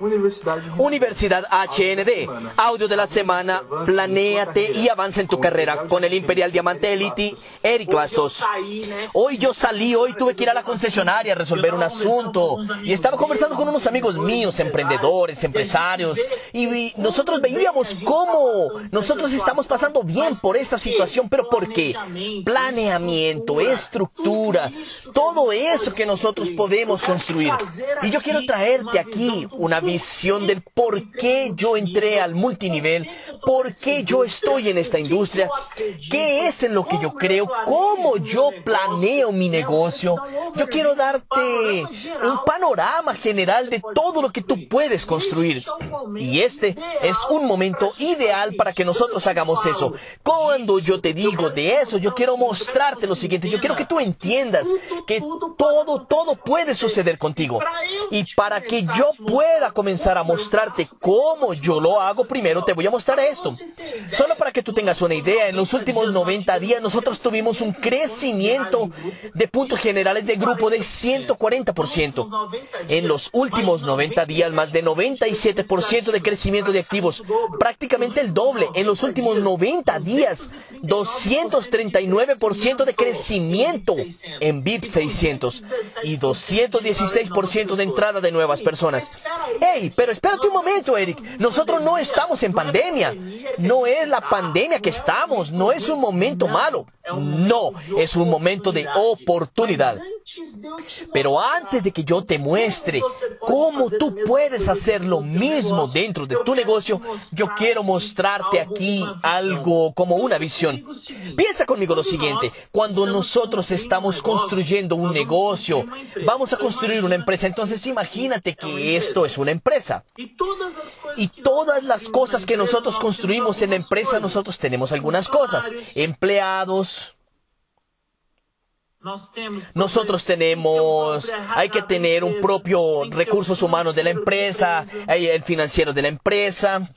Universidad HND. Audio de la semana. Planéate y avanza en tu carrera con el Imperial Diamante Elite, Eric Bastos. Hoy yo salí, hoy tuve que ir a la concesionaria a resolver un asunto y estaba conversando con unos amigos míos, emprendedores, empresarios, y nosotros veíamos cómo nosotros estamos pasando bien por esta situación, pero ¿por qué? Planeamiento, estructura, todo eso que nosotros podemos construir. Y yo quiero traerte aquí una visión del por qué yo entré al multinivel, por qué yo estoy en esta industria, qué es en lo que yo creo, cómo yo planeo mi negocio. Yo quiero darte un panorama general de todo lo que tú puedes construir. Y este es un momento ideal para que nosotros hagamos eso. Cuando yo te digo de eso, yo quiero mostrarte lo siguiente. Yo quiero que tú entiendas que todo, todo puede suceder contigo. Y para que yo pueda comenzar a mostrarte cómo yo lo hago, primero te voy a mostrar esto. Solo para que tú tengas una idea, en los últimos 90 días nosotros tuvimos un crecimiento de puntos generales de grupo de 140%. En los últimos 90 días, más de 97% de crecimiento de activos, prácticamente el doble. En los últimos 90 días, 239% de crecimiento en VIP 600 y 216% de entrada de nuevas personas. Pero espérate un momento, Eric. Nosotros no estamos en pandemia. No es la pandemia que estamos. No es un momento malo. No, es un momento de oportunidad. Pero antes de que yo te muestre cómo tú puedes hacer lo mismo dentro de tu negocio, yo quiero mostrarte aquí algo como una visión. Piensa conmigo lo siguiente, cuando nosotros estamos construyendo un negocio, vamos a construir una empresa, entonces imagínate que esto es una empresa. Y todas las cosas que nosotros construimos en la empresa, nosotros tenemos algunas cosas, empleados, nosotros tenemos, hay que tener un propio recursos humanos de la empresa, el financiero de la empresa.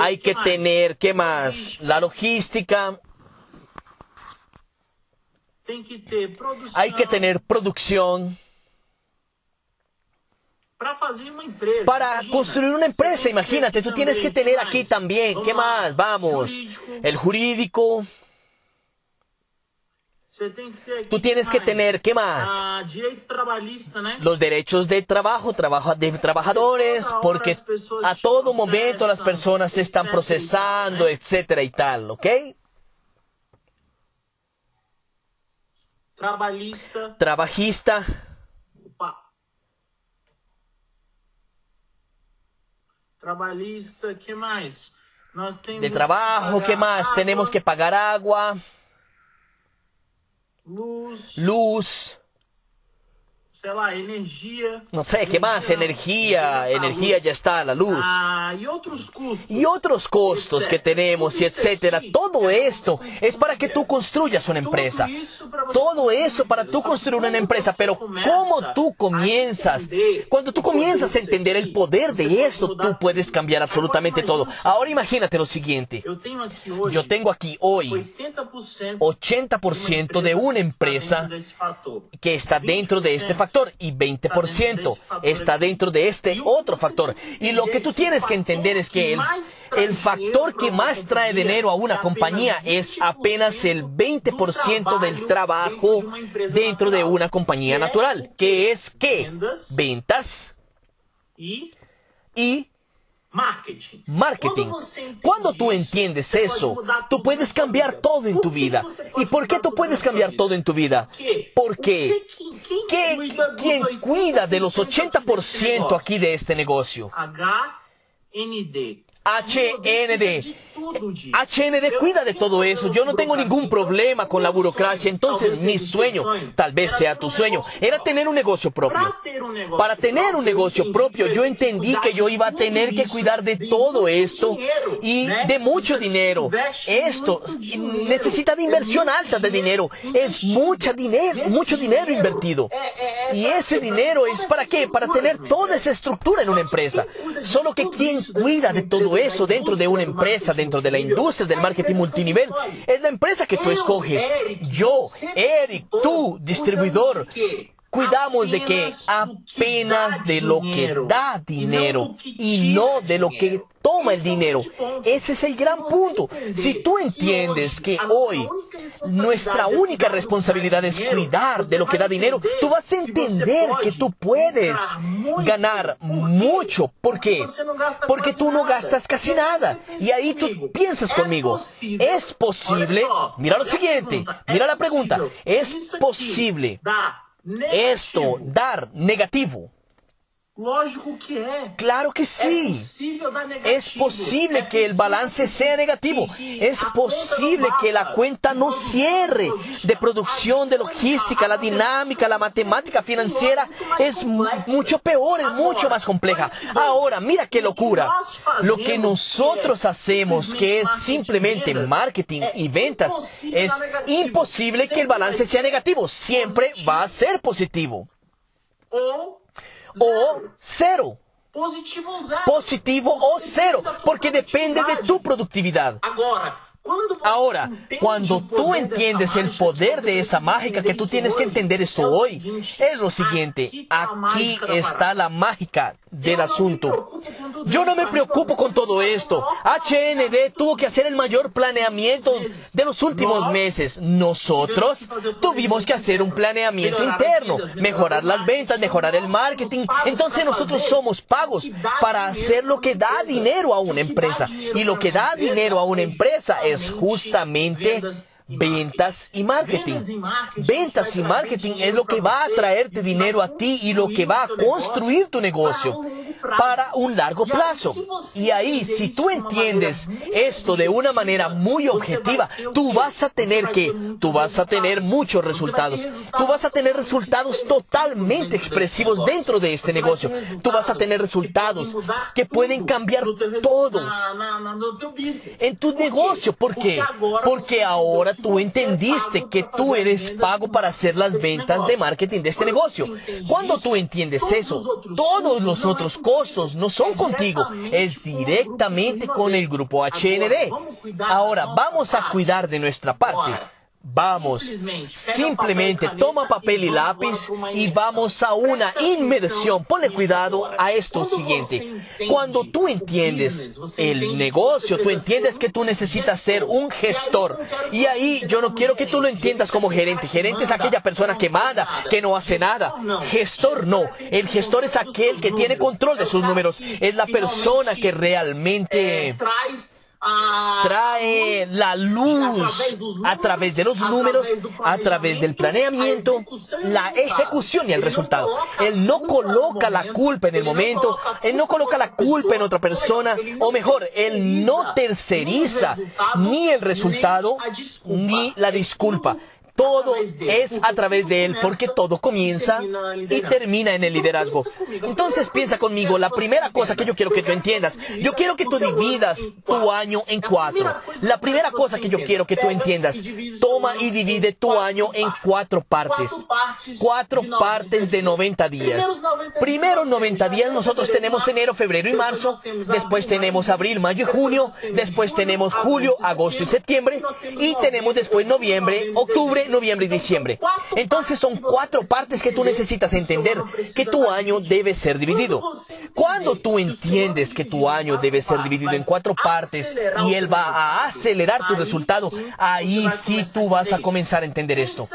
Hay que tener, ¿qué más? La logística. Hay que tener producción. Para construir una empresa, imagínate, tú tienes que tener aquí también, ¿qué más? Vamos, el jurídico. Tú tienes que tener, ¿qué más? Los derechos de trabajo, trabajo de trabajadores, porque a todo momento las personas se están procesando, etcétera y tal, ¿ok? Trabajista. ¿Qué más? De trabajo, ¿qué más? Tenemos que pagar agua. luz, luz, sei lá, energia. no sé, ¿qué más? Energía, energía ya está, la luz. Ah. Y otros costos que tenemos y etcétera. Todo esto es para que tú construyas una empresa. Todo eso para tú construir una empresa. Pero ¿cómo tú comienzas? Cuando tú comienzas a entender el poder de esto, tú puedes cambiar absolutamente todo. Ahora imagínate lo siguiente. Yo tengo aquí hoy 80% 80% de una empresa que está dentro de este factor y 20% está dentro de este otro factor. Y lo que tú tienes que entender es que el, el factor que más trae dinero a una compañía es apenas el 20% del trabajo dentro de una compañía natural, que es que ventas y marketing. Cuando tú entiendes eso, tú puedes cambiar todo en tu vida. ¿Y por qué tú puedes cambiar todo en tu vida? Porque ¿qué- ¿quién cuida de los 80% desse 80% negócio? aquí de este negocio? HND. HND. Cuida de todo eso. Yo no tengo ningún problema con la burocracia. Entonces mi sueño, tal vez sea tu sueño, era tener un negocio propio. Para tener un negocio propio, yo entendí que yo iba a tener que cuidar de todo esto y de mucho dinero. Esto necesita de inversión alta de dinero. Es mucha dinero, mucho dinero invertido. Y ese dinero es para qué? Para tener toda esa estructura en una empresa. Solo que quien cuida de todo eso dentro de una empresa, dentro de la industria del marketing multinivel, es la empresa que tú escoges. Yo, Eric, tú, distribuidor, cuidamos de que apenas de lo que da dinero y no de lo que toma el dinero. Ese es el gran punto. Si tú entiendes que hoy nuestra única responsabilidad es cuidar de lo que da dinero, tú vas a entender que tú puedes ganar mucho. ¿Por qué? Porque tú no gastas casi nada. Y ahí tú piensas conmigo, es posible, mira lo siguiente, mira la pregunta, es posible esto dar negativo. Lógico que é. Claro que sí. Es posible que el balance sea negativo. Es posible que la cuenta no cierre. De producción, de logística, la dinámica, la matemática financiera es mu- mucho peor, es mucho más compleja. Ahora, mira qué locura. Lo que nosotros hacemos, que es simplemente marketing y ventas, es imposible que el balance sea negativo. Siempre va a ser positivo. Ou O cero. positivo ou zero. Positivo o cero. Porque depende de tu productividad. Agora, Ahora, cuando tú entiendes el poder de esa mágica que tú tienes que entender esto hoy, es lo siguiente. Aquí está la mágica del asunto. Yo no me preocupo con todo esto. HND tuvo que hacer el mayor planeamiento de los últimos meses. Nosotros tuvimos que hacer un planeamiento interno, mejorar las ventas, mejorar el marketing. Entonces nosotros somos pagos para hacer lo que da dinero a una empresa. Y lo que da dinero a una empresa es justamente ventas y marketing. Ventas y marketing es lo que va a traerte dinero a ti y lo que va a construir tu negocio para un largo plazo. Y ahí, si tú entiendes esto de una manera muy objetiva, tú vas a tener que, tú vas a tener muchos resultados. Tú vas a tener resultados totalmente expresivos dentro de este negocio. Tú vas a tener resultados que pueden cambiar todo en tu negocio. ¿Por qué? Porque ahora tú entendiste que tú eres pago para hacer las ventas de marketing de este negocio. Cuando tú entiendes eso, todos los otros costos no son contigo, es directamente con el grupo HND. Ahora vamos a cuidar de nuestra parte. Vamos, simplemente toma papel y lápiz y vamos a una inmersión. Ponle cuidado a esto siguiente. Cuando tú entiendes el negocio, tú entiendes que tú necesitas ser un gestor. Y ahí yo no quiero que tú lo entiendas como gerente. Gerente es aquella persona que manda, que no hace nada. Gestor no. El gestor es aquel que tiene control de sus números. Es la persona que realmente trae la luz a través de los números, a través del planeamiento, la ejecución y el resultado. Él no coloca la culpa en el momento, él no coloca la culpa en otra persona, o mejor, él no terceriza. ni el resultado ni la disculpa. Todo es a través de Él porque todo comienza y termina en el liderazgo. Entonces piensa conmigo, la primera cosa que yo quiero que tú entiendas, yo quiero que tú dividas tu año en cuatro. La primera cosa que yo quiero que tú entiendas, toma y divide tu año en cuatro partes. Cuatro partes. De 90 días. Primero 90 días nosotros tenemos enero, febrero y marzo, después tenemos abril, mayo y junio, después tenemos julio, agosto y septiembre. y tenemos después noviembre, octubre, noviembre y diciembre. Entonces son cuatro partes que tú necesitas entender que tu año debe ser dividido. Cuando tú entiendes que tu año debe ser dividido en cuatro partes y él va a acelerar tu resultado, ahí sí tú vas a comenzar a entender esto.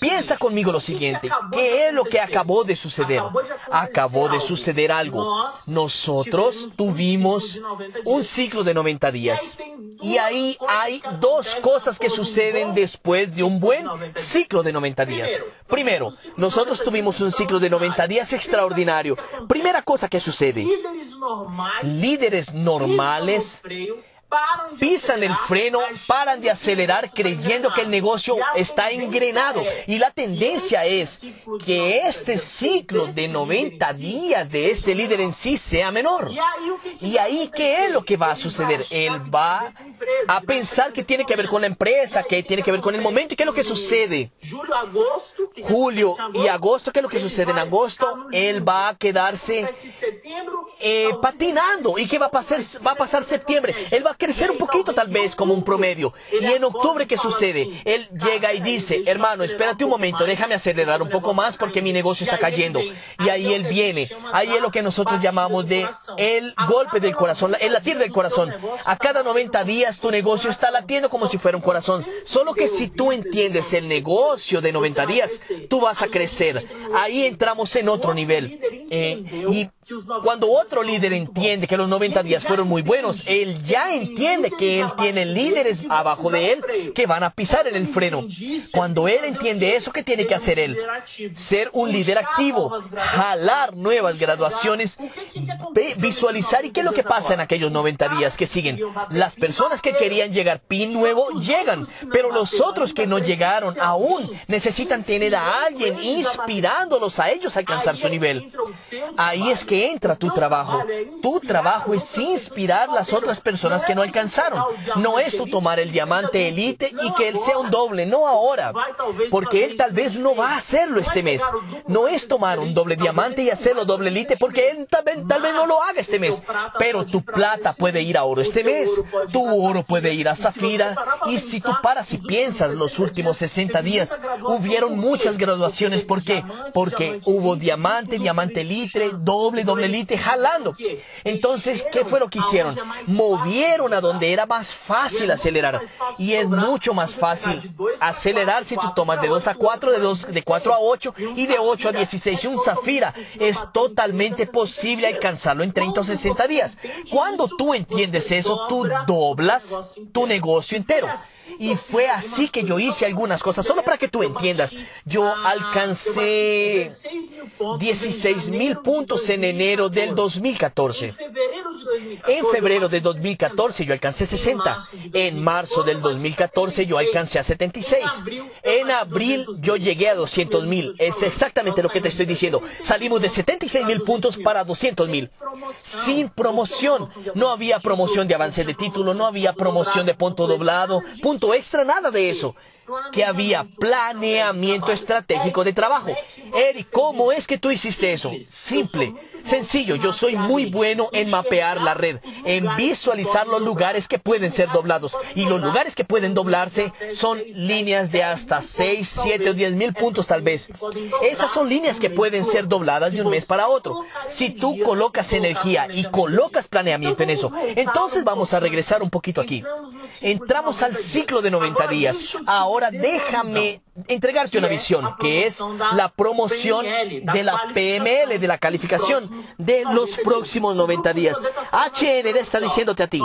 Piensa conmigo lo siguiente, ¿qué es lo que acabó de suceder? Acabó de suceder algo. Nosotros tuvimos un ciclo de 90 días. Y ahí hay dos cosas que suceden después de un buen ciclo de 90 días. Primero, nosotros tuvimos un ciclo de 90 días extraordinario. Primera cosa que sucede, líderes normales pisan el freno, paran de acelerar creyendo que el negocio está engrenado. Y la tendencia es que 90 este ciclo de desse 90 líder en sí, días de este líder en sí sea menor. Y ahí, ¿qué es lo que va a suceder? Él va a pensar que tiene que ver con la empresa, que tiene que ver con el momento. ¿Y qué es lo que sucede? Julio, y agosto, ¿qué es lo que sucede en agosto? Él va a quedarse eh, patinando. ¿Y qué va a pasar? Va a pasar septiembre. Él va a crecer un poquito tal vez como un promedio. Y en octubre, ¿qué sucede? Él llega y dice, hermano, espérate un momento, déjame acelerar un poco más porque mi negocio está cayendo. Y ahí él viene. Ahí es lo que nosotros llamamos de el golpe del corazón, el latir del corazón. A cada 90 días tu negocio está latiendo como si fuera un corazón. Solo que si tú entiendes el negocio de 90 días, tú vas a crecer. Ahí entramos en otro nivel. Eh, cuando otro líder entiende que los 90 días fueron muy buenos, él ya entiende que él tiene líderes abajo de él que van a pisar en el freno. Cuando él entiende eso, ¿qué tiene que hacer él? Ser un líder activo, jalar nuevas graduaciones, visualizar y qué es lo que pasa en aquellos 90 días que siguen. Las personas que querían llegar pin nuevo llegan, pero los otros que no llegaron aún necesitan tener a alguien inspirándolos a ellos a alcanzar su nivel. Ahí es que entra tu trabajo. Tu trabajo es inspirar las otras personas que no alcanzaron. No es tú tomar el diamante elite y que él sea un doble, no ahora, porque él tal vez no va a hacerlo este mes. No es tomar un doble diamante y hacerlo doble elite porque él tal vez, tal vez no lo haga este mes. Pero tu plata puede ir a oro este mes, tu oro puede ir a zafira y si tú paras y piensas los últimos 60 días, hubieron muchas graduaciones. ¿Por qué? Porque hubo diamante, diamante elite, doble, doble elite jalando. Entonces, ¿qué fue lo que hicieron? Movieron a donde era más fácil acelerar. Y es mucho más fácil acelerar si tú tomas de 2 a 4, de, 2, de 4 a 8 y de 8 a 16. Un zafira es totalmente posible alcanzarlo en 30 o 60 días. Cuando tú entiendes eso, tú doblas tu negocio entero. Y fue así que yo hice algunas cosas, solo para que tú entiendas. Yo alcancé 16 mil puntos en enero del 2014. En febrero de 2014 yo alcancé 60. En marzo del 2014 yo alcancé a 76. En abril yo llegué a 200 mil. Es exactamente lo que te estoy diciendo. Salimos de 76 mil puntos para 200 mil. Sin promoción. No había promoción de avance de título, no había promoción de punto doblado, punto extra, nada de eso que había planeamiento estratégico de trabajo. Eric, ¿cómo es que tú hiciste eso? Simple. Sencillo, yo soy muy bueno en mapear la red, en visualizar los lugares que pueden ser doblados. Y los lugares que pueden doblarse son líneas de hasta 6, 7 o 10 mil puntos tal vez. Esas son líneas que pueden ser dobladas de un mes para otro. Si tú colocas energía y colocas planeamiento en eso, entonces vamos a regresar un poquito aquí. Entramos al ciclo de 90 días. Ahora déjame entregarte una visión, que es la promoción de la PML, de la calificación de los próximos 90 días. HND está diciéndote a ti,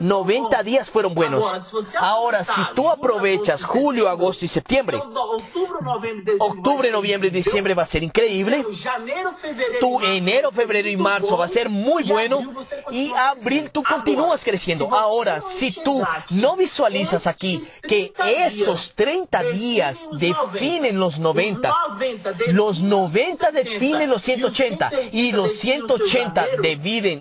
90 días fueron buenos. Ahora, si tú aprovechas julio, agosto y septiembre, octubre, noviembre y diciembre va a ser increíble. Tu enero, febrero y marzo va a ser muy bueno. Y abril tú continúas creciendo. Ahora, si tú no visualizas aquí que estos 30 días definen los 90, los 90 definen los 180 y los 180 dividen,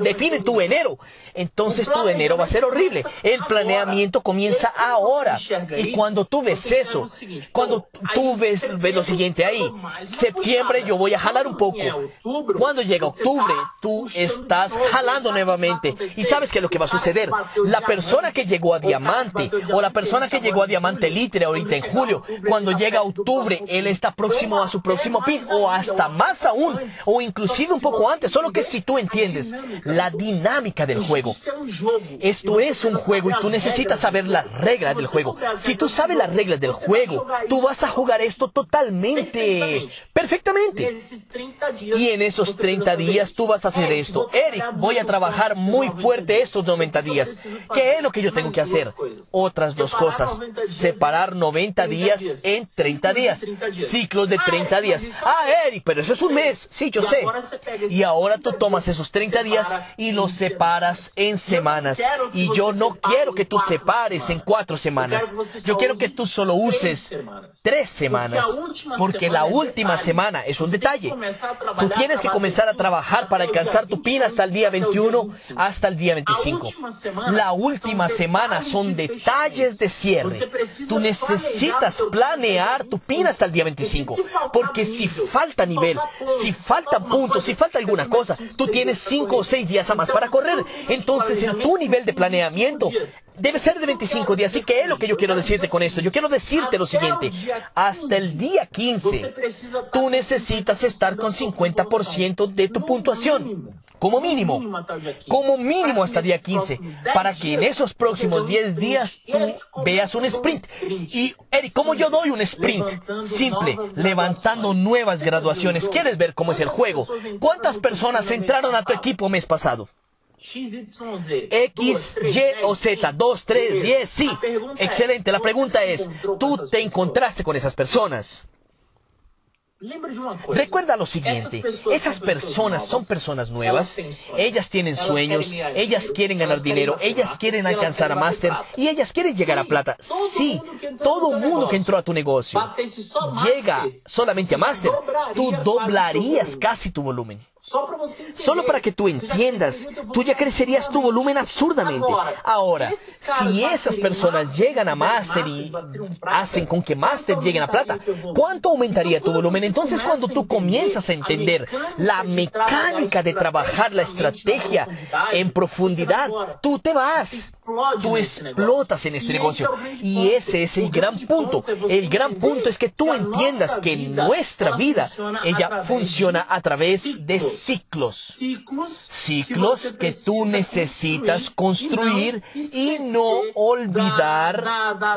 definen tu enero, entonces tu enero va a ser horrible. El planeamiento comienza ahora. Y cuando tú ves eso, cuando tú ves, ves lo siguiente ahí, septiembre yo voy a jalar un poco. Cuando llega octubre, tú estás jalando nuevamente. Y sabes que lo que va a suceder, la persona que llegó a diamante o la persona que llegó a diamante litre ahorita en julio, cuando llega octubre, él está próximo a su próximo pin o hasta más aún o inclusive un poco antes. Solo que si tú entiendes la dinámica del juego, esto es un juego y tú necesitas saber las reglas del juego. Si tú sabes las reglas del juego, tú vas a jugar esto totalmente, perfectamente. Y en esos 30 días tú vas a hacer esto. Eric, voy a trabajar muy fuerte estos 90 días. ¿Qué es lo que yo tengo que hacer? Otras dos cosas. Separar 90 días en 30 días. Ciclos de 30 días. Ah, Eric, pero eso es un mes. Sí, yo sé. Y ahora tú tomas esos 30 días y los separas en semanas. Y yo no quiero que tú separes en cuatro semanas. Yo quiero que tú solo uses tres semanas, porque la última semana es un detalle. Tú tienes que comenzar a trabajar para alcanzar tu PIN hasta el día 21, hasta el día 25. La última semana son detalles de cierre. Tú necesitas planear tu PIN hasta el día 25, porque si falta nivel, si falta puntos, si falta alguna cosa, tú tienes cinco o seis días a más para correr. Entonces, en tu nivel de planeamiento, debe ser de 25 días. Así que es lo que yo quiero decirte con esto. Yo quiero decirte lo siguiente. Hasta el día 15, tú necesitas estar con 50% de tu puntuación. Como mínimo. Como mínimo hasta el día 15. Para que en esos próximos 10 días tú veas un sprint. Y, Eric, ¿cómo yo doy un sprint? Simple, levantando nuevas graduaciones. ¿Quieres ver cómo es el juego? ¿Cuántas personas entraron a tu equipo mes pasado? X, Y o Z, 2, 3, 10, sí. Excelente. La pregunta es, ¿tú te encontraste con esas personas? Recuerda lo siguiente, esas personas son personas nuevas, ellas tienen sueños, ellas quieren ganar dinero, ellas quieren alcanzar a máster y ellas quieren llegar a plata. Sí, todo mundo que entró a tu negocio llega solamente a máster, tú doblarías casi tu volumen. Solo para que tú entiendas, tú ya crecerías tu volumen absurdamente. Ahora, si esas personas llegan a máster y hacen con que máster lleguen a plata, ¿cuánto aumentaría tu volumen? Entonces, cuando tú comienzas a entender la mecánica de trabajar la estrategia en profundidad, tú te vas. Tú explotas en este negocio. Y ese es el gran punto. El gran punto es que tú entiendas que nuestra vida, ella funciona a través de ciclos. Ciclos que tú necesitas construir y no olvidar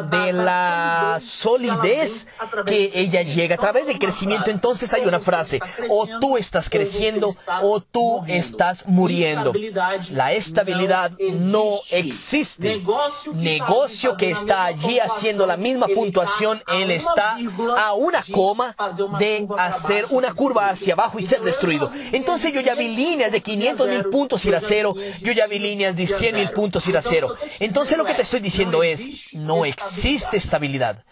de la solidez que ella llega a través del crecimiento. Entonces hay una frase, o tú estás creciendo o tú estás muriendo. La estabilidad no existe Negocio que está allí haciendo la misma puntuación, él está a una coma de hacer una curva hacia abajo y ser destruido. Entonces yo ya vi líneas de 500 mil puntos ir a cero, yo ya vi líneas de 100 mil puntos ir a cero. Entonces lo que te estoy diciendo es, no existe estabilidad.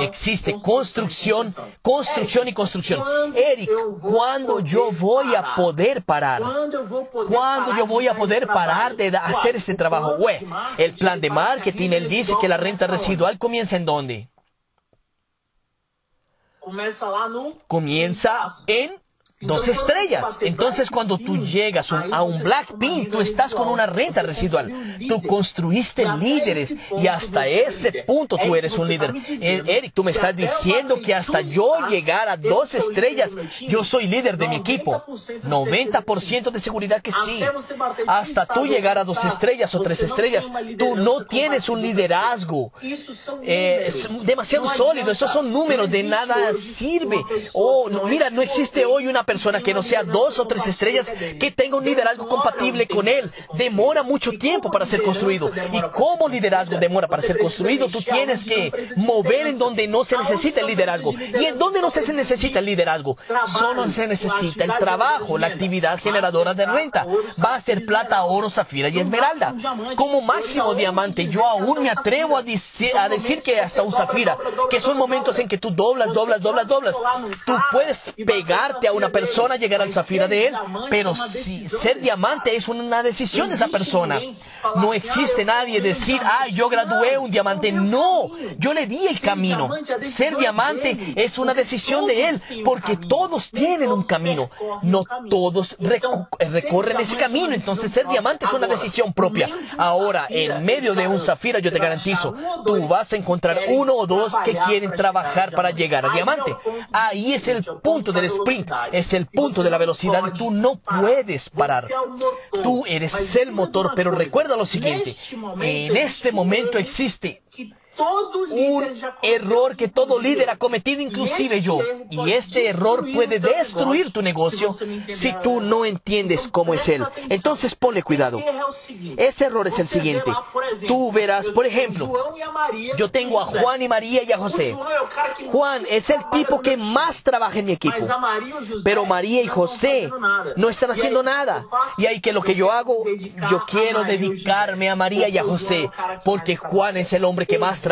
Existe construcción, construcción y construcción. Eric, ¿cuándo yo voy a poder parar? ¿Cuándo yo voy a poder parar de hacer este trabajo? Güey, el plan de marketing, él dice que la renta residual comienza en dónde? Comienza en dos estrellas. Entonces cuando tú llegas a un Blackpink, tú estás con una renta residual. Tú construiste líderes y hasta ese punto tú eres un líder. Eh, Eric, tú me estás diciendo que hasta yo llegar a dos estrellas, yo soy líder de mi equipo. 90% de seguridad que sí. Hasta tú llegar a dos estrellas o tres estrellas, tú no tienes un liderazgo eh, es demasiado sólido. Esos son números, de nada sirve. Oh, no, mira, no existe hoy una persona que no sea dos o tres estrellas, que tenga un liderazgo compatible con él. Demora mucho tiempo para ser construido. Y como liderazgo demora para ser construido, tú tienes que mover en donde no se necesita el liderazgo. Y en donde no se necesita el liderazgo, solo se necesita el trabajo, la actividad generadora de renta. Va a ser plata, oro, zafira y esmeralda. Como máximo diamante, yo aún me atrevo a, a decir que hasta un zafira, que son momentos en que tú doblas, doblas, doblas, doblas. Tú puedes pegarte a una persona persona llegar al zafira de él, pero si ser diamante es una decisión de esa persona. No existe nadie decir, ah, yo gradué un diamante. No, yo le di el camino. Ser diamante es una decisión de él, porque todos tienen un camino. No todos recorren ese camino. Entonces ser diamante es una decisión propia. Ahora, en medio de un zafira, yo te garantizo, tú vas a encontrar uno o dos que quieren trabajar para llegar a diamante. Ahí es el punto del sprint el punto de la velocidad tú no puedes parar. Tú eres el motor, pero recuerda lo siguiente, en este momento existe un error que todo líder ha cometido, inclusive yo. Y este error puede destruir tu negocio si tú no entiendes cómo es él. Entonces ponle cuidado. Ese error es el siguiente. Tú verás, por ejemplo, yo tengo a Juan y María y a José. Juan es el tipo que más trabaja en mi equipo. Pero María y José no están haciendo nada. Y ahí que lo que yo hago, yo quiero dedicarme a María y a José. Porque Juan es el hombre que más trabaja.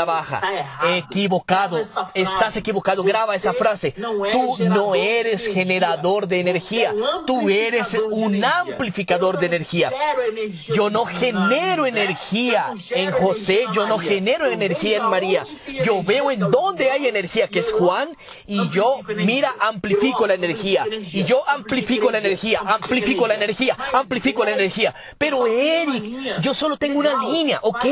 Equivocado. Estás equivocado. Graba esa frase. Tú no eres generador de energía. Tú eres un amplificador de energía. Yo no genero energía en José. Yo no genero energía en María. Yo veo en dónde hay energía, que es Juan, y yo, mira, amplifico la energía. Y yo amplifico la energía, amplifico la energía, amplifico la energía. Pero Eric, yo solo tengo una línea, ok.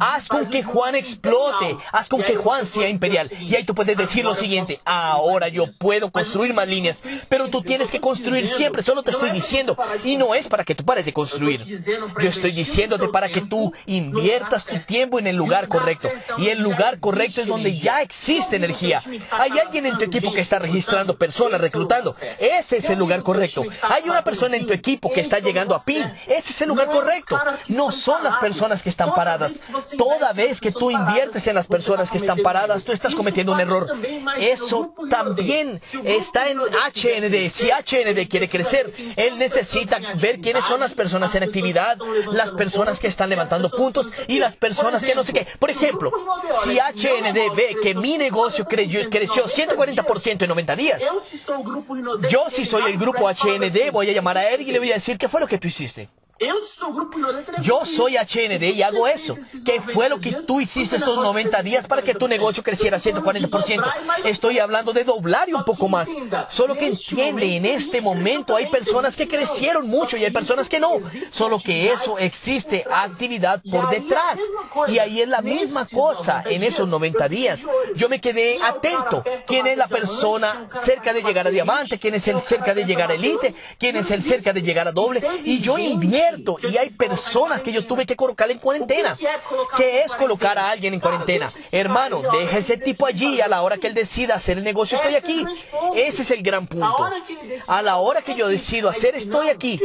Haz con que Juan explote, haz con que Juan sea imperial. Y ahí tú puedes decir lo siguiente, ahora yo puedo construir más líneas, pero tú tienes que construir siempre, solo te estoy diciendo. Y no es para que tú pares de construir. Yo estoy diciéndote para que tú inviertas tu tiempo en el lugar correcto. Y el lugar correcto es donde ya existe energía. Hay alguien en tu equipo que está registrando personas, reclutando. Ese es el lugar correcto. Hay una persona en tu equipo que está llegando a PIN. Ese es el lugar correcto. No son las personas que están paradas. Toda vez que tú inviertes en las personas que están paradas, tú estás cometiendo un error. Eso también está en HND. Si HND quiere crecer, él necesita ver quiénes son las personas en actividad, las personas que están levantando puntos y las personas que no sé qué. Por ejemplo, si HND ve que mi negocio creció, creció 140% en 90 días, yo si soy el grupo HND voy a llamar a Eric y le voy a decir qué fue lo que tú hiciste. Yo soy HND y hago eso. ¿Qué fue lo que tú hiciste estos 90 días para que tu negocio creciera 140%? Estoy hablando de doblar y un poco más. Solo que entiende, en este momento hay personas que crecieron mucho y hay personas que no. Solo que eso existe actividad por detrás. Y ahí es la misma cosa en esos 90 días. Yo me quedé atento. ¿Quién es la persona cerca de llegar a diamante? ¿Quién es el cerca de llegar a elite? ¿Quién es el cerca de llegar a doble? Y yo invierto y hay personas que yo tuve que colocar en cuarentena. ¿Qué es colocar a alguien en cuarentena? Hermano, deja ese tipo allí a la hora que él decida hacer el negocio, estoy aquí. Ese es el gran punto. A la hora que yo decido hacer, estoy aquí.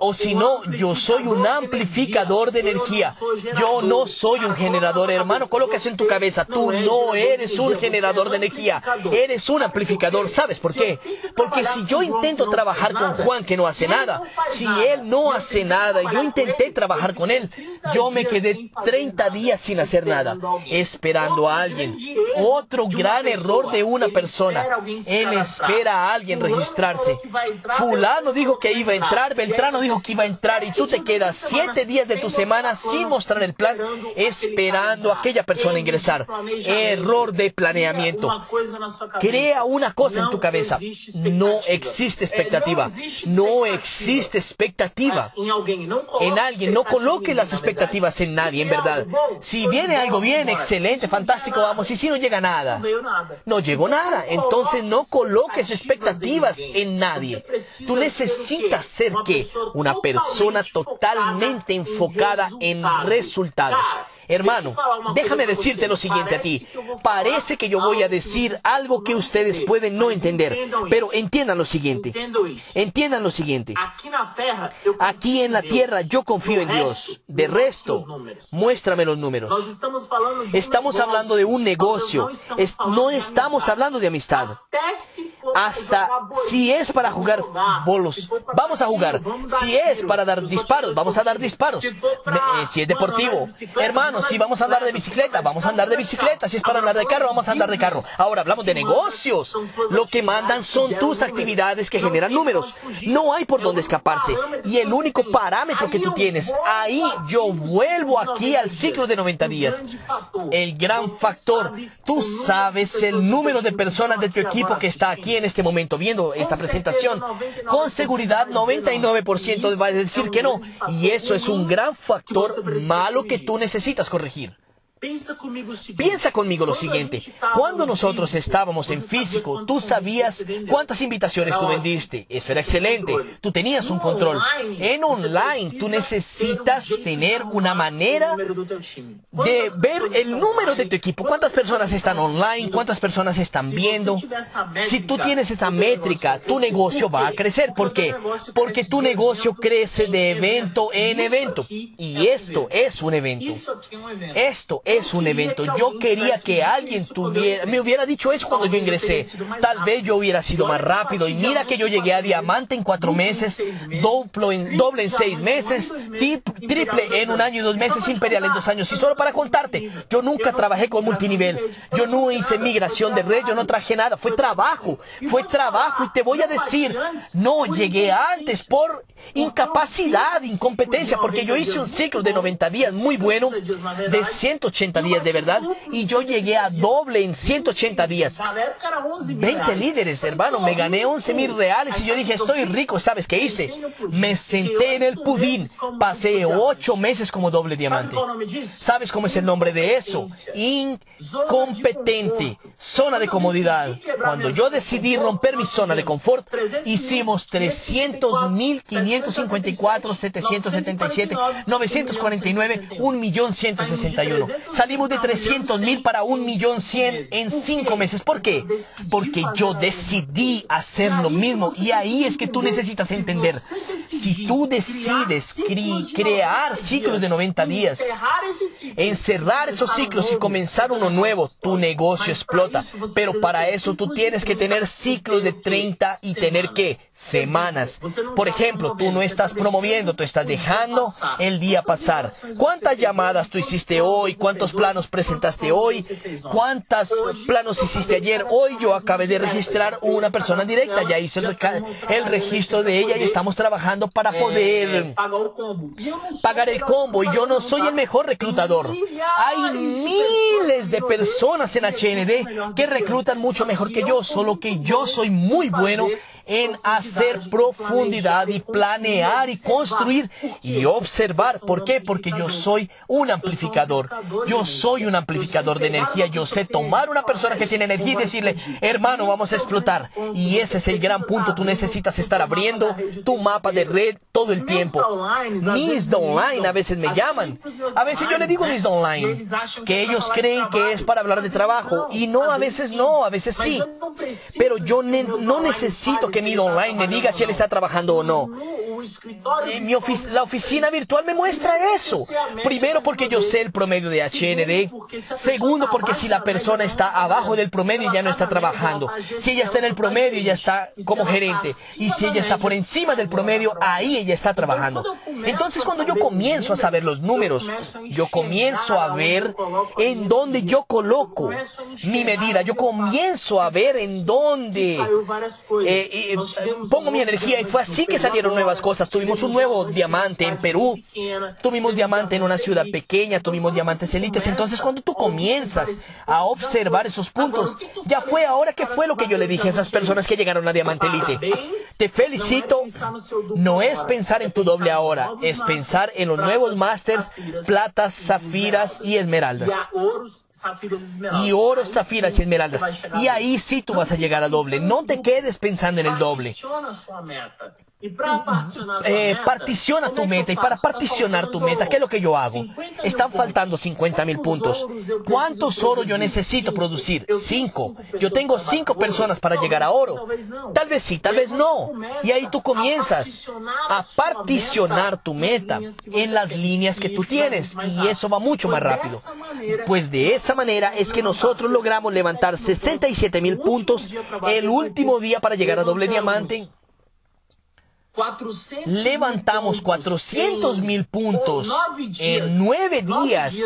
O si no, yo soy un amplificador de energía. Yo no soy un generador, hermano. Coloca eso en tu cabeza. Tú no eres un generador de energía. Eres un amplificador. ¿Sabes por qué? Porque si yo intento trabajar con Juan que no hace nada, si él no hace nada. Yo intenté trabajar con él. Yo me quedé 30 días sin hacer nada, esperando a alguien. Otro gran error de una persona. Él espera a alguien registrarse. Fulano dijo que iba a entrar, Beltrano dijo que iba a entrar y tú te quedas siete días de tu semana sin mostrar el plan, esperando a aquella persona ingresar. Error de planeamiento. Crea una cosa en tu cabeza. No existe expectativa. No existe expectativa en alguien. No coloque las expectativas en nadie, en verdad. Si viene algo bien, excelente, fantástico, vamos. Y si no llega nada, no llegó nada. Entonces no coloques expectativas en nadie. Tú necesitas ser que una persona totalmente enfocada en resultados. Hermano, déjame decirte lo siguiente a ti. Parece que yo voy a decir algo que ustedes pueden no entender, pero entiendan lo siguiente. Entiendan lo siguiente. Aquí en la tierra yo confío en Dios. De resto, muéstrame los números. Estamos hablando de un negocio. no estamos hablando de amistad. Hasta si es para jugar bolos, vamos a jugar. Si es para dar disparos, vamos a dar disparos. Si es deportivo, hermano si vamos a andar de bicicleta, vamos a andar de bicicleta. Si es para andar de carro, vamos a andar de carro. Ahora hablamos de negocios. Lo que mandan son tus actividades que generan números. No hay por dónde escaparse. Y el único parámetro que tú tienes, ahí yo vuelvo aquí al ciclo de 90 días. El gran factor, tú sabes el número de personas de tu equipo que está aquí en este momento viendo esta presentación. Con seguridad 99% va a decir que no. Y eso es un gran factor malo que tú necesitas corregir. Piensa conmigo lo siguiente. Cuando nosotros estábamos en físico, tú sabías cuántas invitaciones tú vendiste. Eso era excelente. Tú tenías un control. En online, tú necesitas tener una manera de ver el número de tu equipo. ¿Cuántas personas están online? ¿Cuántas personas están viendo? Si tú tienes esa métrica, tu negocio va a crecer. ¿Por qué? Porque tu negocio crece de evento en evento. Y esto es un evento. Esto es un evento. Yo quería que alguien tuviera, me hubiera dicho eso cuando yo ingresé. Tal vez yo hubiera sido más rápido. Y mira que yo llegué a diamante en cuatro meses, doble en, doble en seis meses, triple en un año y dos meses, imperial en dos años. Y solo para contarte, yo nunca trabajé con multinivel. Yo no hice migración de red, yo no traje nada. Fue trabajo, fue trabajo. Y te voy a decir, no llegué antes por incapacidad, incompetencia, porque yo hice un ciclo de 90 días muy bueno, de 180 días de verdad, y yo llegué a doble en 180 días. Na época era 11 mil 20 reais. líderes, hermano, me gané 11 mil reales y yo dije, estoy rico, ¿sabes qué hice? Me senté en el pudín, pasé 8 meses como doble diamante. ¿Sabes cómo es el nombre de eso? Incompetente, zona de comodidad. Cuando yo decidí romper mi zona de confort, hicimos 300 mil 554 777 949 1 millón 161. Salimos de 300 mil para 1 millón 100 en 5 meses. ¿Por qué? Porque yo decidí hacer lo mismo y ahí es que tú necesitas entender. Si tú decides crear ciclos de 90 días, Encerrar esos ciclos y comenzar uno nuevo, tu negocio explota. Pero para eso tú tienes que tener ciclos de 30 y tener que semanas. Por ejemplo, tú no estás promoviendo, tú estás dejando el día pasar. ¿Cuántas llamadas tú hiciste hoy? ¿Cuántos planos presentaste hoy? ¿Cuántos planos hiciste ayer? Hoy yo acabé de registrar una persona directa, ya hice el, el registro de ella y estamos trabajando para poder pagar el combo y yo no soy el mejor reclutador. Hay miles de personas en HND que reclutan mucho mejor que yo, solo que yo soy muy bueno en hacer profundidad y planear y construir y observar. ¿Por qué? Porque yo soy un amplificador. Yo soy un amplificador de energía. Yo sé tomar una persona que tiene energía y decirle, hermano, vamos a explotar. Y ese es el gran punto. Tú necesitas estar abriendo tu mapa de red todo el tiempo. Mis online a veces me llaman. A veces yo le digo mis online, que ellos creen que es para hablar de trabajo. Y no, a veces no, a veces sí. Pero yo ne- no necesito mi online me diga si él está trabajando o no. Eh, mi ofic- la oficina virtual me muestra eso. Primero porque yo sé el promedio de HND. Segundo porque si la persona está abajo del promedio ya no está trabajando. Si ella está en el promedio ya está como gerente. Y si ella está por encima del promedio, ahí ella está trabajando. Entonces cuando yo comienzo a saber los números, yo comienzo a ver en dónde yo coloco mi medida. Yo comienzo a ver en dónde eh, eh, pongo mi energía y fue así que salieron nuevas cosas. Tuvimos un nuevo diamante en Perú, tuvimos diamante en una ciudad pequeña, tuvimos diamantes élites. Entonces cuando tú comienzas a observar esos puntos, ya fue ahora que fue lo que yo le dije a esas personas que llegaron a diamante elite. Te felicito. No es pensar en tu doble ahora, es pensar en los nuevos masters, platas, zafiras y esmeraldas. Y oro, zafiras y esmeraldas. Y ahí sí tú vas a llegar a doble. No te quedes pensando en el doble. Eh, particiona tu meta y para particionar tu meta, ¿qué es lo que yo hago? 50 mil Están faltando 50 mil puntos. ¿Cuántos oro yo necesito producir? Cinco. Yo tengo cinco personas para llegar a oro. Tal vez sí, tal vez no. Y ahí tú comienzas a particionar tu meta en las líneas que tú tienes. Y eso va mucho más Pues rápido. Pues de esa manera es que nosotros logramos levantar 67 mil puntos el último día para llegar a doble diamante. 400 Levantamos 400 mil puntos en nueve días.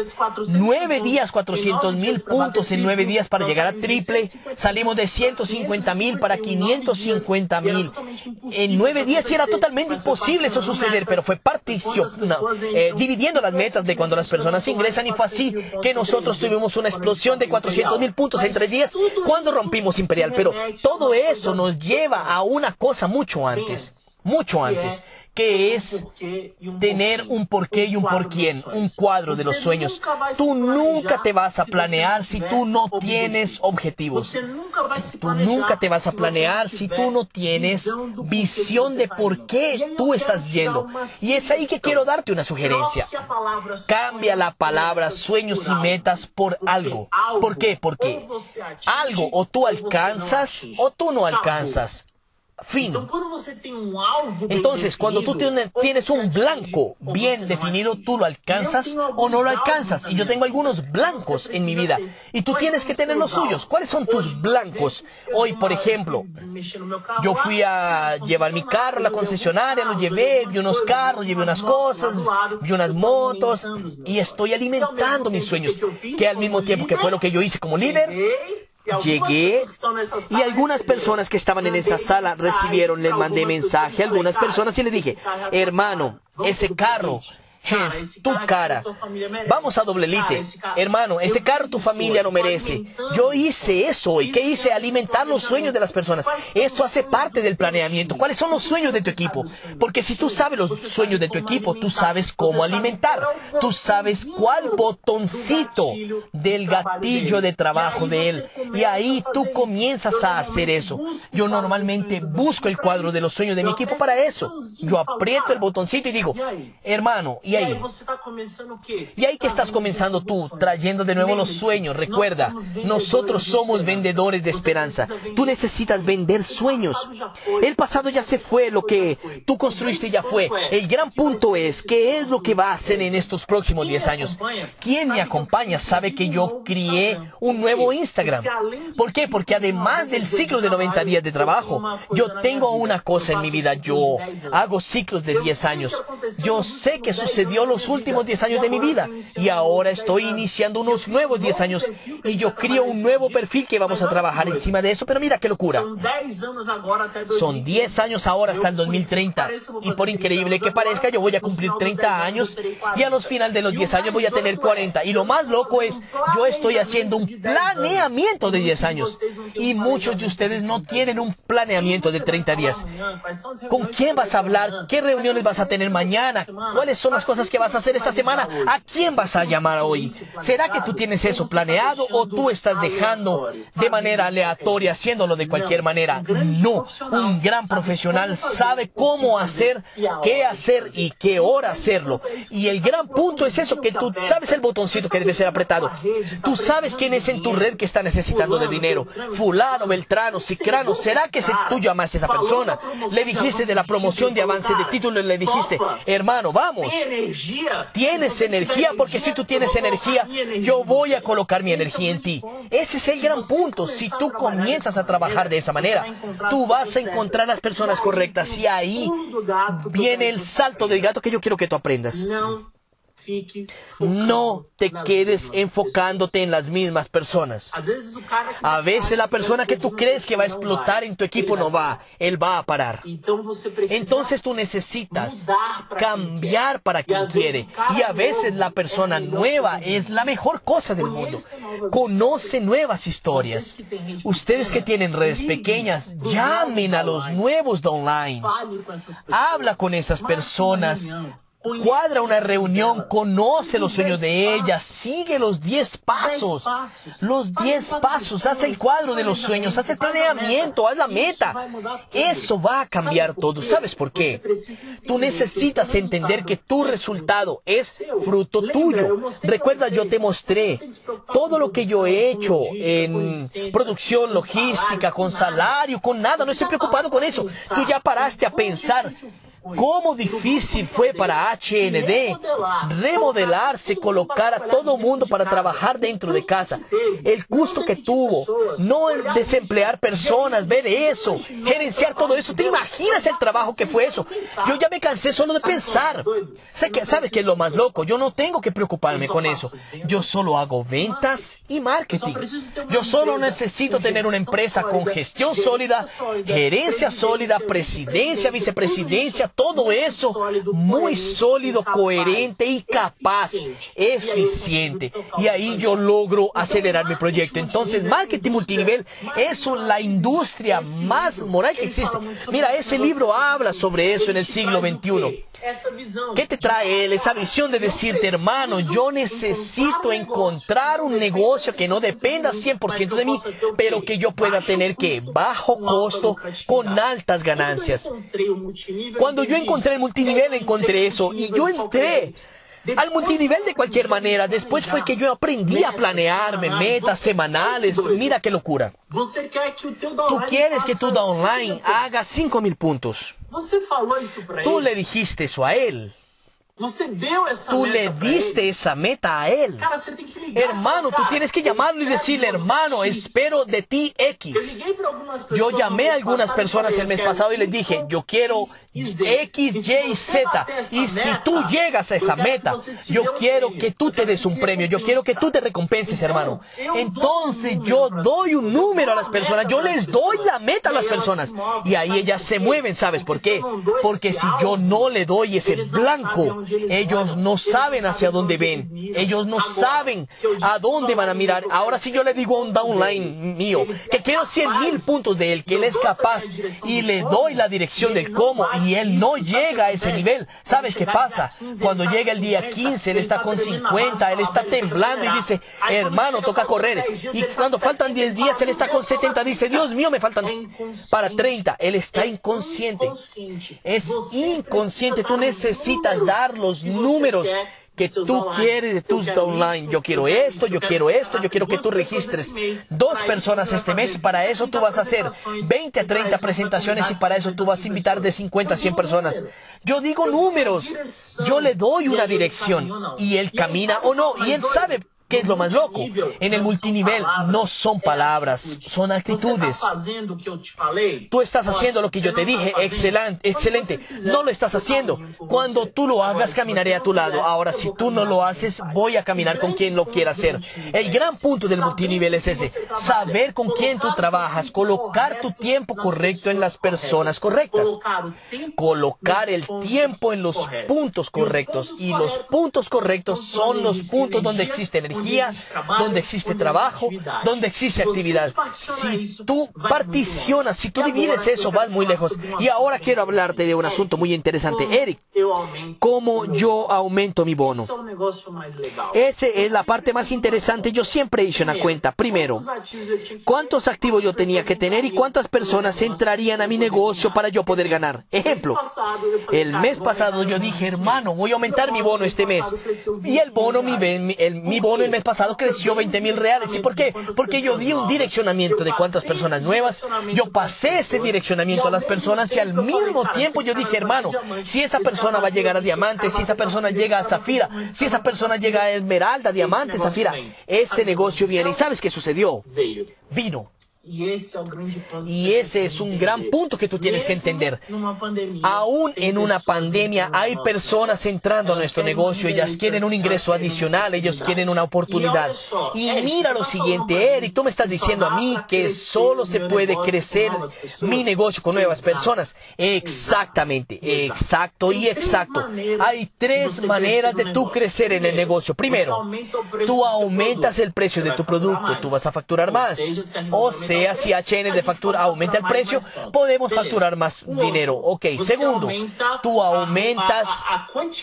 Nueve días, 400 mil puntos en nueve días para llegar a triple. Salimos de 150 mil para 550 mil. En nueve días y era totalmente imposible eso suceder, pero fue partición, no, eh, dividiendo las metas de cuando las personas ingresan y fue así que nosotros tuvimos una explosión de 400 mil puntos en tres días cuando rompimos Imperial. Pero todo eso nos lleva a una cosa mucho antes mucho antes, que es tener un porqué y un por quién, un cuadro de los sueños. Tú nunca te vas a planear si tú no tienes objetivos. Tú nunca te vas a planear si tú no tienes visión de por qué tú estás yendo. Y es ahí que quiero darte una sugerencia. Cambia la palabra sueños y metas por algo. ¿Por qué? Porque algo o tú alcanzas o tú no alcanzas. Fin. Entonces, cuando tú tienes un blanco bien definido, tú lo alcanzas o no lo alcanzas. Y yo tengo algunos blancos en mi vida. Y tú tienes que tener los tuyos. ¿Cuáles son tus blancos? Hoy, por ejemplo, carro yo fui a llevar mi carro a la concesionaria, lo llevé, vi unos carros, llevé unas cosas, vi unas motos y estoy alimentando mis sueños. Que al mismo tiempo que fue lo que yo hice como líder, Llegué y algunas personas que estaban en esa sala recibieron, les mandé mensaje a algunas personas y les dije, hermano, ese carro es tu cara. Vamos a doble lite. Hermano, ese carro tu familia lo merece. Yo hice eso hoy. ¿Qué hice? Alimentar los sueños de las personas. Eso hace parte del planeamiento. ¿Cuáles son los sueños de tu equipo? Porque si tú sabes los sueños de tu equipo, tú sabes cómo alimentar. Tú sabes cuál botoncito del gatillo de trabajo de él. Y ahí tú comienzas a hacer eso. Yo normalmente busco el cuadro de los sueños de mi equipo para eso. Yo aprieto el botoncito y digo, hermano, ¿y ahí? Y ahí que estás comenzando tú, trayendo de nuevo los sueños. Recuerda, nosotros somos vendedores de esperanza. Tú necesitas vender sueños. El pasado ya se fue, lo que tú construiste ya fue. El gran punto es, ¿qué es lo que va a hacer en estos próximos 10 años? ¿Quién me acompaña sabe que yo crié un nuevo Instagram? ¿Por qué? Porque además del ciclo de 90 días de trabajo, yo tengo una cosa en mi vida. Yo hago ciclos de 10 años. Yo sé que sucedió los últimos 10 años de mi vida y ahora estoy iniciando unos nuevos 10 años y yo crío un nuevo perfil que vamos a trabajar encima de eso. Pero mira qué locura. São 10 anos agora até 2030. Son 10 años ahora hasta el 2030. Y por increíble que parezca, yo voy a cumplir 30 años y a los final de los 10 años voy a tener 40. Y lo más loco es, yo estoy haciendo un planeamiento de 10 años. Y muchos de ustedes no tienen un planeamiento de 30 días. ¿Con quién vas a hablar? ¿Qué reuniones vas a tener mañana? ¿Cuáles son las cosas que vas a hacer esta semana? ¿A quién vas a llamar hoy? ¿Será que tú tienes eso planeado o tú estás dejando de manera aleatoria, haciéndolo de cualquier manera? No, un gran profesional sabe cómo hacer, qué hacer y qué hora hacerlo. Y el gran punto es eso, que tú sabes el botoncito que debe ser apretado. Tú sabes quién es en tu red que está necesitando de dinero. Fulano, Beltrano, Cicrano. ¿Será que se- tú llamaste a esa persona? Le dijiste de la promoción de avance de título le dijiste, hermano, vamos. Tienes energía porque si tú tienes energía, yo voy a colocar mi energía en ti. Ese es el gran punto. Si tú comienzas a trabajar de esa manera, tú vas a encontrar las personas correctas y ahí viene el salto del gato que yo quiero que tú aprendas. No te quedes enfocándote en las mismas personas. A veces la persona que tú crees que va a explotar en tu equipo no va, él va a parar. Entonces tú necesitas cambiar para quien quiere. Y a veces la persona nueva es la mejor cosa del mundo. Conoce nuevas historias. Ustedes que tienen redes pequeñas, llamen a los nuevos de online. Habla con esas personas. Cuadra una reunión, conoce los sueños de ellas, sigue los 10 pasos. Los 10 pasos, haz el cuadro de los sueños, haz el planeamiento, haz la meta. Eso va a cambiar todo. ¿Sabes por qué? Tú necesitas entender que tu resultado es fruto tuyo. Recuerda, yo te mostré todo lo que yo he hecho en producción, logística, con salario, con nada. No estoy preocupado con eso. Tú ya paraste a pensar cómo difícil fue para HND remodelarse, colocar a todo mundo para trabajar dentro de casa. El costo que tuvo, no desemplear personas, ver eso, gerenciar todo eso. ¿Te imaginas el trabajo que fue eso? Yo ya me cansé solo de pensar. Sé que, ¿Sabes qué es lo más loco? Yo no tengo que preocuparme con eso. Yo solo hago ventas y marketing. Yo solo necesito tener una empresa con gestión sólida, gerencia sólida, presidencia, vicepresidencia, todo eso muy sólido, coherente y capaz, eficiente. Y ahí yo logro acelerar mi proyecto. Entonces, marketing multinivel es la industria más moral que existe. Mira, ese libro habla sobre eso en el siglo XXI. ¿Qué te trae él? Esa visión de decirte, hermano, yo necesito encontrar un negocio que no dependa 100% de mí, pero que yo pueda tener que bajo costo con altas ganancias. Encontrei o multinível. Cuando yo encontré el multinivel, encontré eso y yo entré al multinivel de cualquier manera. Después fue que yo aprendí a planearme metas semanales. Mira qué locura. Tú quieres que tu downline haga 5 mil puntos. Tú le dijiste eso a él. Tú le diste esa meta a él. Hermano, tú tienes que llamarlo y decirle, hermano, espero de ti X. Yo llamé a algunas personas el mes "Eu quero pasado y les dije, yo quiero. X, Y Z. Y si tú llegas a esa que meta, yo quiero que tú te des un premio. Yo quiero que tú te recompenses, hermano. Entonces yo doy un número a las personas, yo les doy la meta a las personas. Y ahí ellas se mueven, ¿sabes por qué? Porque si yo no le doy ese blanco, ellos no saben hacia dónde ven. Ellos no saben a dónde van a mirar. Ahora si yo le digo a un downline mío que quiero 100 mil puntos de él, que él es capaz y le doy la dirección del cómo y él no llega a ese nivel, ¿sabes qué pasa? Cuando llega el día 15, él está con 50, él está temblando y dice, hermano, toca correr. Y cuando faltan 10 días, él está con 70, dice, Dios mío, me faltan para 30. Él está inconsciente. Es inconsciente. Tú necesitas dar los números que tú quieres de tus downline. Yo quiero esto, yo quiero esto, yo quiero que tú registres dos personas este mes y para eso tú vas a hacer 20 a 30 presentaciones y para eso tú vas a invitar de 50 a 100 personas. Yo digo números, yo le doy una dirección y él camina o no y él sabe ¿Qué es lo más loco? En el multinivel no son palabras, son actitudes. Tú estás haciendo lo que yo te dije, excelente, excelente. No lo estás haciendo. Cuando tú lo hagas, caminaré a tu lado. Ahora, si tú no lo haces, voy a caminar con quien lo quiera hacer. El gran punto del multinivel es ese. Saber con quién tú trabajas, colocar tu tiempo correcto en las personas correctas. Colocar el tiempo en los puntos correctos. Y los puntos correctos son los puntos donde existe energía, donde existe trabajo, donde existe actividad. Si tú particionas, si tú divides eso, vas muy lejos. Y ahora quiero hablarte de un asunto muy interesante. Eric. ¿cómo yo aumento mi bono? Esa es la parte más interesante. Yo siempre hice una cuenta. Primero, ¿cuántos activos yo tenía que tener y cuántas personas entrarían a mi negocio para yo poder ganar? Ejemplo, el mes pasado yo dije, hermano, voy a aumentar mi bono este mes. Y el bono, mi- el, mi bono el mes pasado creció 20 mil reales. ¿Y por qué? Porque yo di un direccionamiento de cuántas personas nuevas. Yo pasé ese direccionamiento a las personas y al mismo tiempo yo dije, hermano, si esa persona va a llegar a diamante, si esa persona llega a zafira, si esa persona llega a esmeralda, diamante, zafira, este negocio viene. ¿Y sabes qué sucedió? Vino. Y ese es un gran punto que tú tienes que entender. Aún en una pandemia hay personas entrando a nuestro negocio, ellas quieren un ingreso adicional, ellos quieren una oportunidad. Y mira lo siguiente, Eric, tú me estás diciendo a mí que solo se puede crecer mi negocio con nuevas personas. Exactamente, exacto y exacto. Hay tres maneras de tú crecer en el negocio. Primero, tú aumentas el precio de tu producto, tú vas a facturar más. O sea, si HN de factura aumenta el precio, podemos facturar más dinero. Ok, segundo, tú aumentas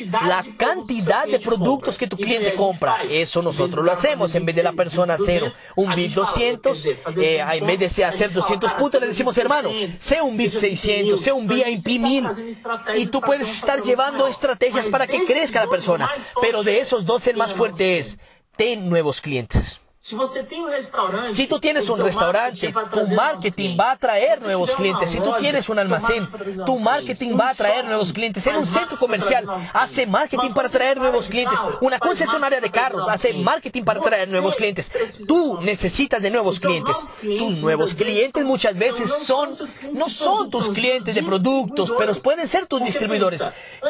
la cantidad de productos que tu cliente compra. Eso nosotros lo hacemos en vez de la persona hacer un VIP 200, eh, en vez de hacer 200 puntos, le decimos, hermano, sea un VIP 600, sea un VIP 1000. Y tú puedes estar llevando estrategias para que crezca la persona. Pero de esos dos, el más fuerte es, ten nuevos clientes. Se você tem um restaurante, Si tú tienes un restaurante, tu marketing va a atraer Se nuevos clientes. Si tú tienes un almacén, tu marketing va a atraer shopping nuevos clientes. En un centro comercial hace marketing para atraer concessionária nuevos clientes. Una concesionaria de carros hace marketing para atraer nuevos clientes. Tú necesitas de nuevos clientes. Tus nuevos clientes muchas veces son, no son tus clientes de productos, pero pueden ser tus distribuidores.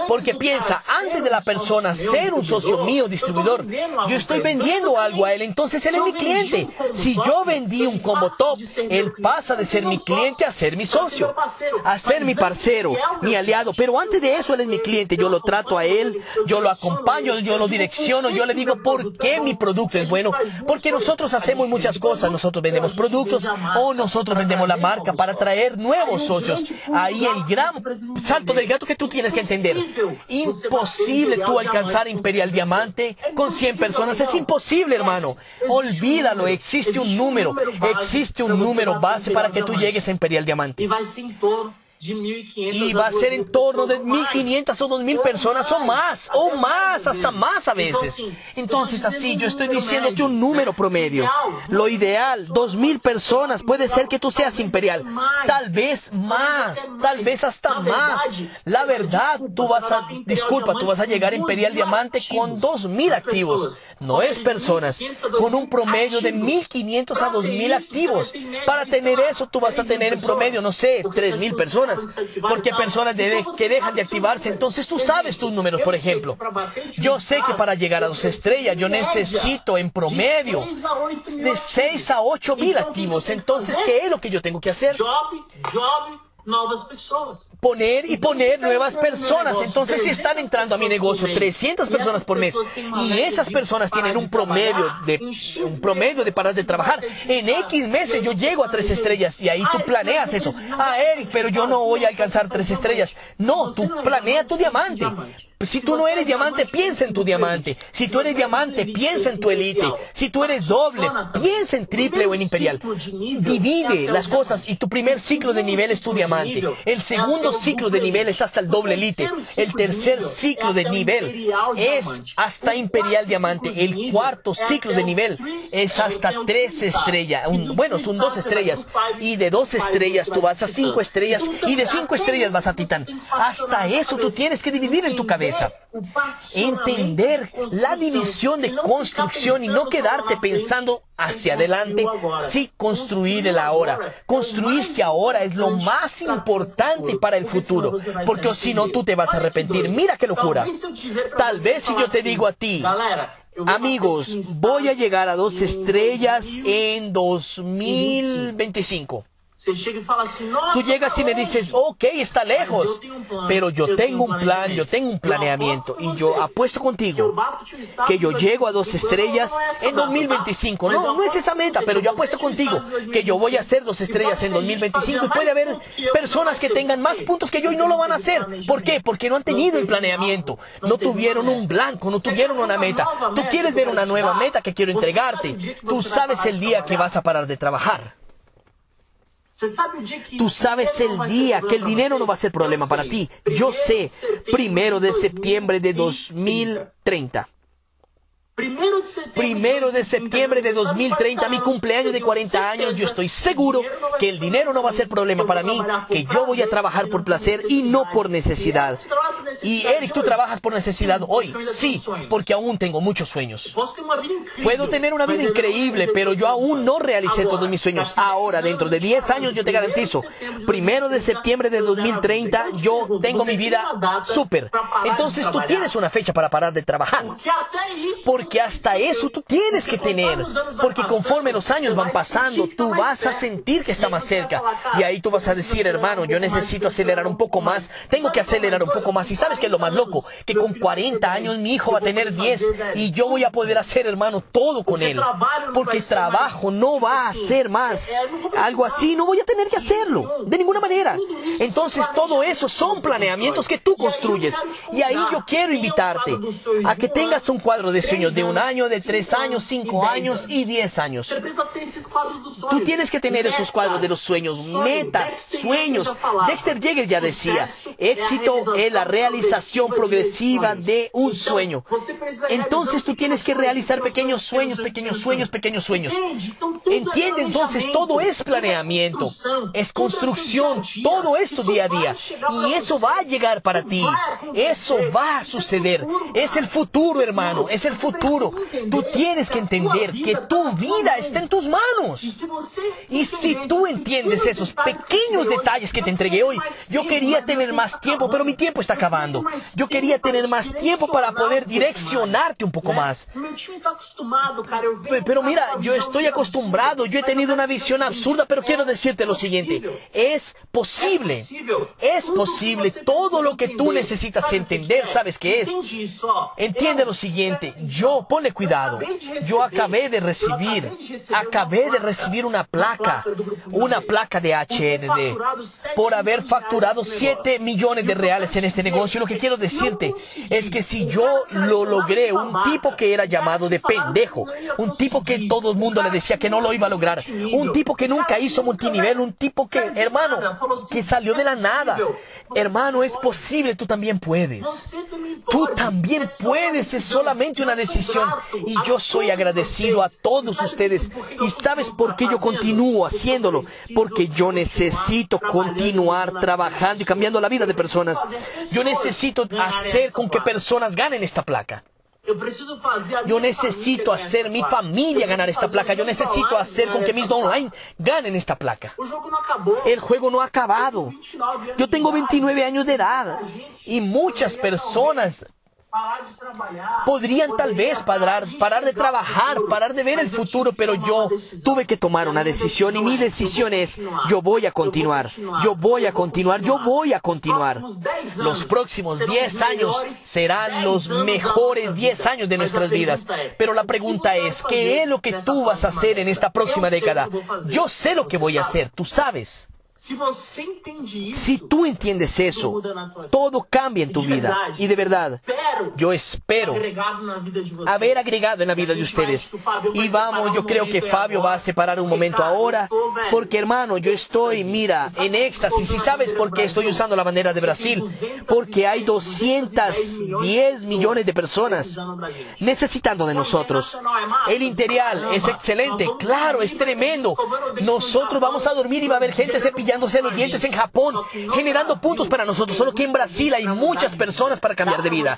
Porque piensa, antes de la persona ser un socio mío, distribuidor, yo estoy vendiendo algo a él, entonces él es mi cliente. Si yo vendí un combo top, él pasa de ser mi cliente a ser mi socio, a ser mi parcero, mi aliado. Pero antes de eso, él es mi cliente. Yo lo trato a él, yo lo acompaño, yo lo direcciono, yo le digo por qué mi producto es bueno. Porque nosotros hacemos muchas cosas. Nosotros vendemos productos o nosotros vendemos la marca para traer nuevos socios. Ahí el gran salto del gato que tú tienes que entender. Imposible tú alcanzar Imperial Diamante con 100 personas. Es imposible, hermano. Olvídalo. Existe un número. Existe un número base para que tú llegues a Imperial Diamante. Vai ser torno de 1.500 y va a ser en torno de 1.500 o 2.000 personas o más, o más, hasta más a veces. Entonces así yo estoy diciéndote un número promedio. Lo ideal, 2.000 personas, puede ser que tú seas imperial. Tal vez más, tal vez hasta más. La verdad, tú vas a, disculpa, tú vas a llegar a imperial diamante con 2.000 activos. No es personas, con un promedio de 1.500 a 2.000 activos. Para tener eso, tú vas a tener en promedio, no sé, 3.000 personas porque personas que dejan de activarse. Entonces tú sabes tus números, por ejemplo. Yo sé que para llegar a dos estrellas yo necesito en promedio de 6 a 8 mil activos. Entonces, ¿qué es lo que yo tengo que hacer? Poner y poner nuevas personas. Entonces, si están entrando a mi negocio 300 personas por mes y esas personas tienen un promedio de un promedio de parar de trabajar, en X meses yo llego a tres estrellas y ahí tú planeas eso. Ah, Eric, pero yo no voy a alcanzar tres estrellas. No, tú planea tu diamante. Si tú no eres diamante, piensa en tu diamante. Si tú eres diamante, piensa en tu elite. Si tú eres doble, piensa en triple o en imperial. Divide las cosas y tu primer ciclo de nivel es tu diamante. El segundo ciclo de nivel es hasta el doble elite. El tercer ciclo de nivel es hasta imperial diamante. El cuarto ciclo de nivel es hasta tres estrellas. Bueno, son dos estrellas. Y de dos estrellas tú vas a cinco estrellas y de cinco estrellas vas a titán. Hasta eso tú tienes que dividir en tu cabeza. Entender la división de construcción y no quedarte pensando hacia adelante, sí construir el ahora. Construirse ahora es lo más importante para el futuro, porque si no tú te vas a arrepentir. Mira qué locura. Tal vez si yo te digo a ti, amigos, voy a llegar a dos estrellas en 2025. Você chega e fala assim, nossa, Tú llegas y me dices, ok, está lejos, pero yo tengo un plan, yo tengo un planeamiento y yo apuesto contigo que yo llego a dos estrellas en 2025. No, no es esa meta, pero yo apuesto contigo que yo voy a hacer dos estrellas en 2025 y puede haber personas que tengan más puntos que yo y no lo van a hacer. ¿Por qué? Porque no han tenido el planeamiento, no tuvieron un blanco, no tuvieron una meta. Tú quieres ver una nueva meta que quiero entregarte. Tú sabes el día que vas a parar de trabajar. Tú sabes el día que el dinero no va a ser problema para ti. Yo sé, primero de septiembre de 2030. Primero de septiembre de 2030, mi cumpleaños de 40 años, yo estoy seguro que el dinero no va a ser problema para mí, que yo voy a trabajar por placer y no por necesidad. Y Eric, tú trabajas por necesidad hoy, sí, porque aún tengo muchos sueños. Puedo tener una vida increíble, pero yo aún no realicé todos mis sueños. Ahora, dentro de 10 años, yo te garantizo, primero de septiembre de 2030, yo tengo mi vida súper. Entonces tú tienes una fecha para parar de trabajar. Porque hasta eso tú tienes que tener. Porque conforme los años van pasando, tú vas a sentir que está más cerca. Y ahí tú vas a decir, hermano, yo necesito acelerar un poco más. Tengo que acelerar un poco más. Y sabes que es lo más loco, que con 40 años mi hijo va a tener 10 y yo voy a poder hacer, hermano, todo con él. Porque trabajo no va a ser más. Algo así, no voy a tener que hacerlo. De ninguna manera. Entonces todo eso son planeamientos que tú construyes. Y ahí yo quiero invitarte a que tengas un cuadro de sueños de un año, de tres años, cinco años y diez años. Tú tienes que tener esos cuadros de los sueños, metas, sueños. Dexter Yeager ya decía, éxito es la realización progresiva de un sueño. Entonces tú tienes que realizar pequeños sueños, pequeños sueños, pequeños sueños. Entiende entonces, todo es planeamiento, es construcción, todo esto día a día. Y eso va a llegar para ti, eso va a suceder. Es el futuro, hermano, es el futuro. Tú tienes que entender que tu vida está en tus manos. Y si tú entiendes esos pequeños detalles que te entregué hoy, yo quería tener más tiempo, pero mi tiempo está acabando. Yo quería tener más tiempo para poder direccionarte un poco más. Pe- Pero mira, yo estoy acostumbrado, yo he tenido una visión absurda, pero quiero decirte lo siguiente, es posible, es posible, todo lo que tú necesitas entender, ¿sabes qué es? Entiende lo siguiente, yo, ponle cuidado, yo acabé de recibir, acabé de recibir una placa, una placa de HND, por haber facturado 7 millones de reales en este negocio. Lo que quiero decirte es que si yo lo logré, un tipo que era llamado de pendejo, un tipo que todo el mundo le decía que no lo iba a lograr, un tipo que nunca hizo multinivel, un tipo que, hermano, que salió de la nada. Hermano, es posible, tú también puedes. Tú también puedes, es solamente una decisión. Y yo soy agradecido a todos ustedes. ¿Y sabes por qué yo continúo haciéndolo? Porque yo necesito continuar trabajando y cambiando la vida de personas. Yo necesito hacer con que personas ganen esta placa. Yo necesito hacer mi familia ganar esta placa. Yo necesito hacer con que mis online ganen esta placa. El juego no ha acabado. 29 anos Yo tengo de idade. 29 años de edad y muchas personas. Podrían tal vez parar, parar de trabajar, parar de ver el futuro, pero yo tuve que tomar una decisión y mi decisión es, yo voy a continuar, yo voy a continuar, yo voy a continuar. Los próximos 10 años serán los mejores 10 años de nuestras vidas. Pero la pregunta es, ¿qué es lo que tú vas a hacer en esta próxima década? Yo sé lo que voy a hacer, tú sabes. Si tú entiendes eso, todo cambia en tu vida. Y de verdad, espero yo espero agregado na vida de vocês. haber agregado en la vida de ustedes. Y vamos, yo creo que Fabio va a separar un momento ahora, porque hermano, yo estoy, mira, en éxtasis. ¿Y sabes por qué estoy usando la bandera de Brasil? Porque hay 210 millones de personas necesitando de nosotros. El Interial es excelente, claro, es tremendo. Nosotros vamos a dormir y va a haber gente cepillándose los dientes en Japón, generando puntos para nosotros. Solo que en Brasil hay muchas personas para cambiar de vida.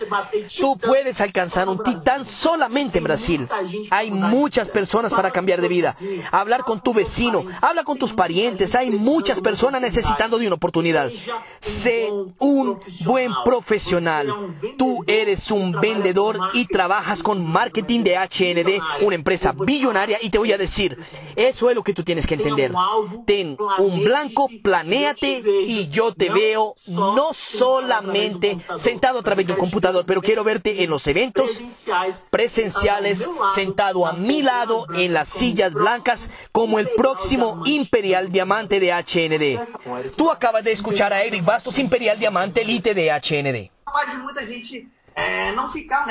Tú puedes alcanzar un titán solamente en Brasil. Hay muchas personas para cambiar de vida. Hablar con tu vecino, habla con tus parientes. Hay muchas personas necesitando de una oportunidad. Sé un buen profesional. Tú eres un vendedor y trabajas con marketing de HND, una empresa billonaria. Y te voy a decir, eso es lo que tú tienes que entender. Ten un blanco, planéate y yo te veo no solamente sentado a través de un computador, pero quiero verte en los eventos presenciales, sentado a mi lado en las sillas blancas, como el próximo Imperial Diamante de HND. Tú acabas de escuchar a Eric Bastos, Imperial Diamante Elite de HND.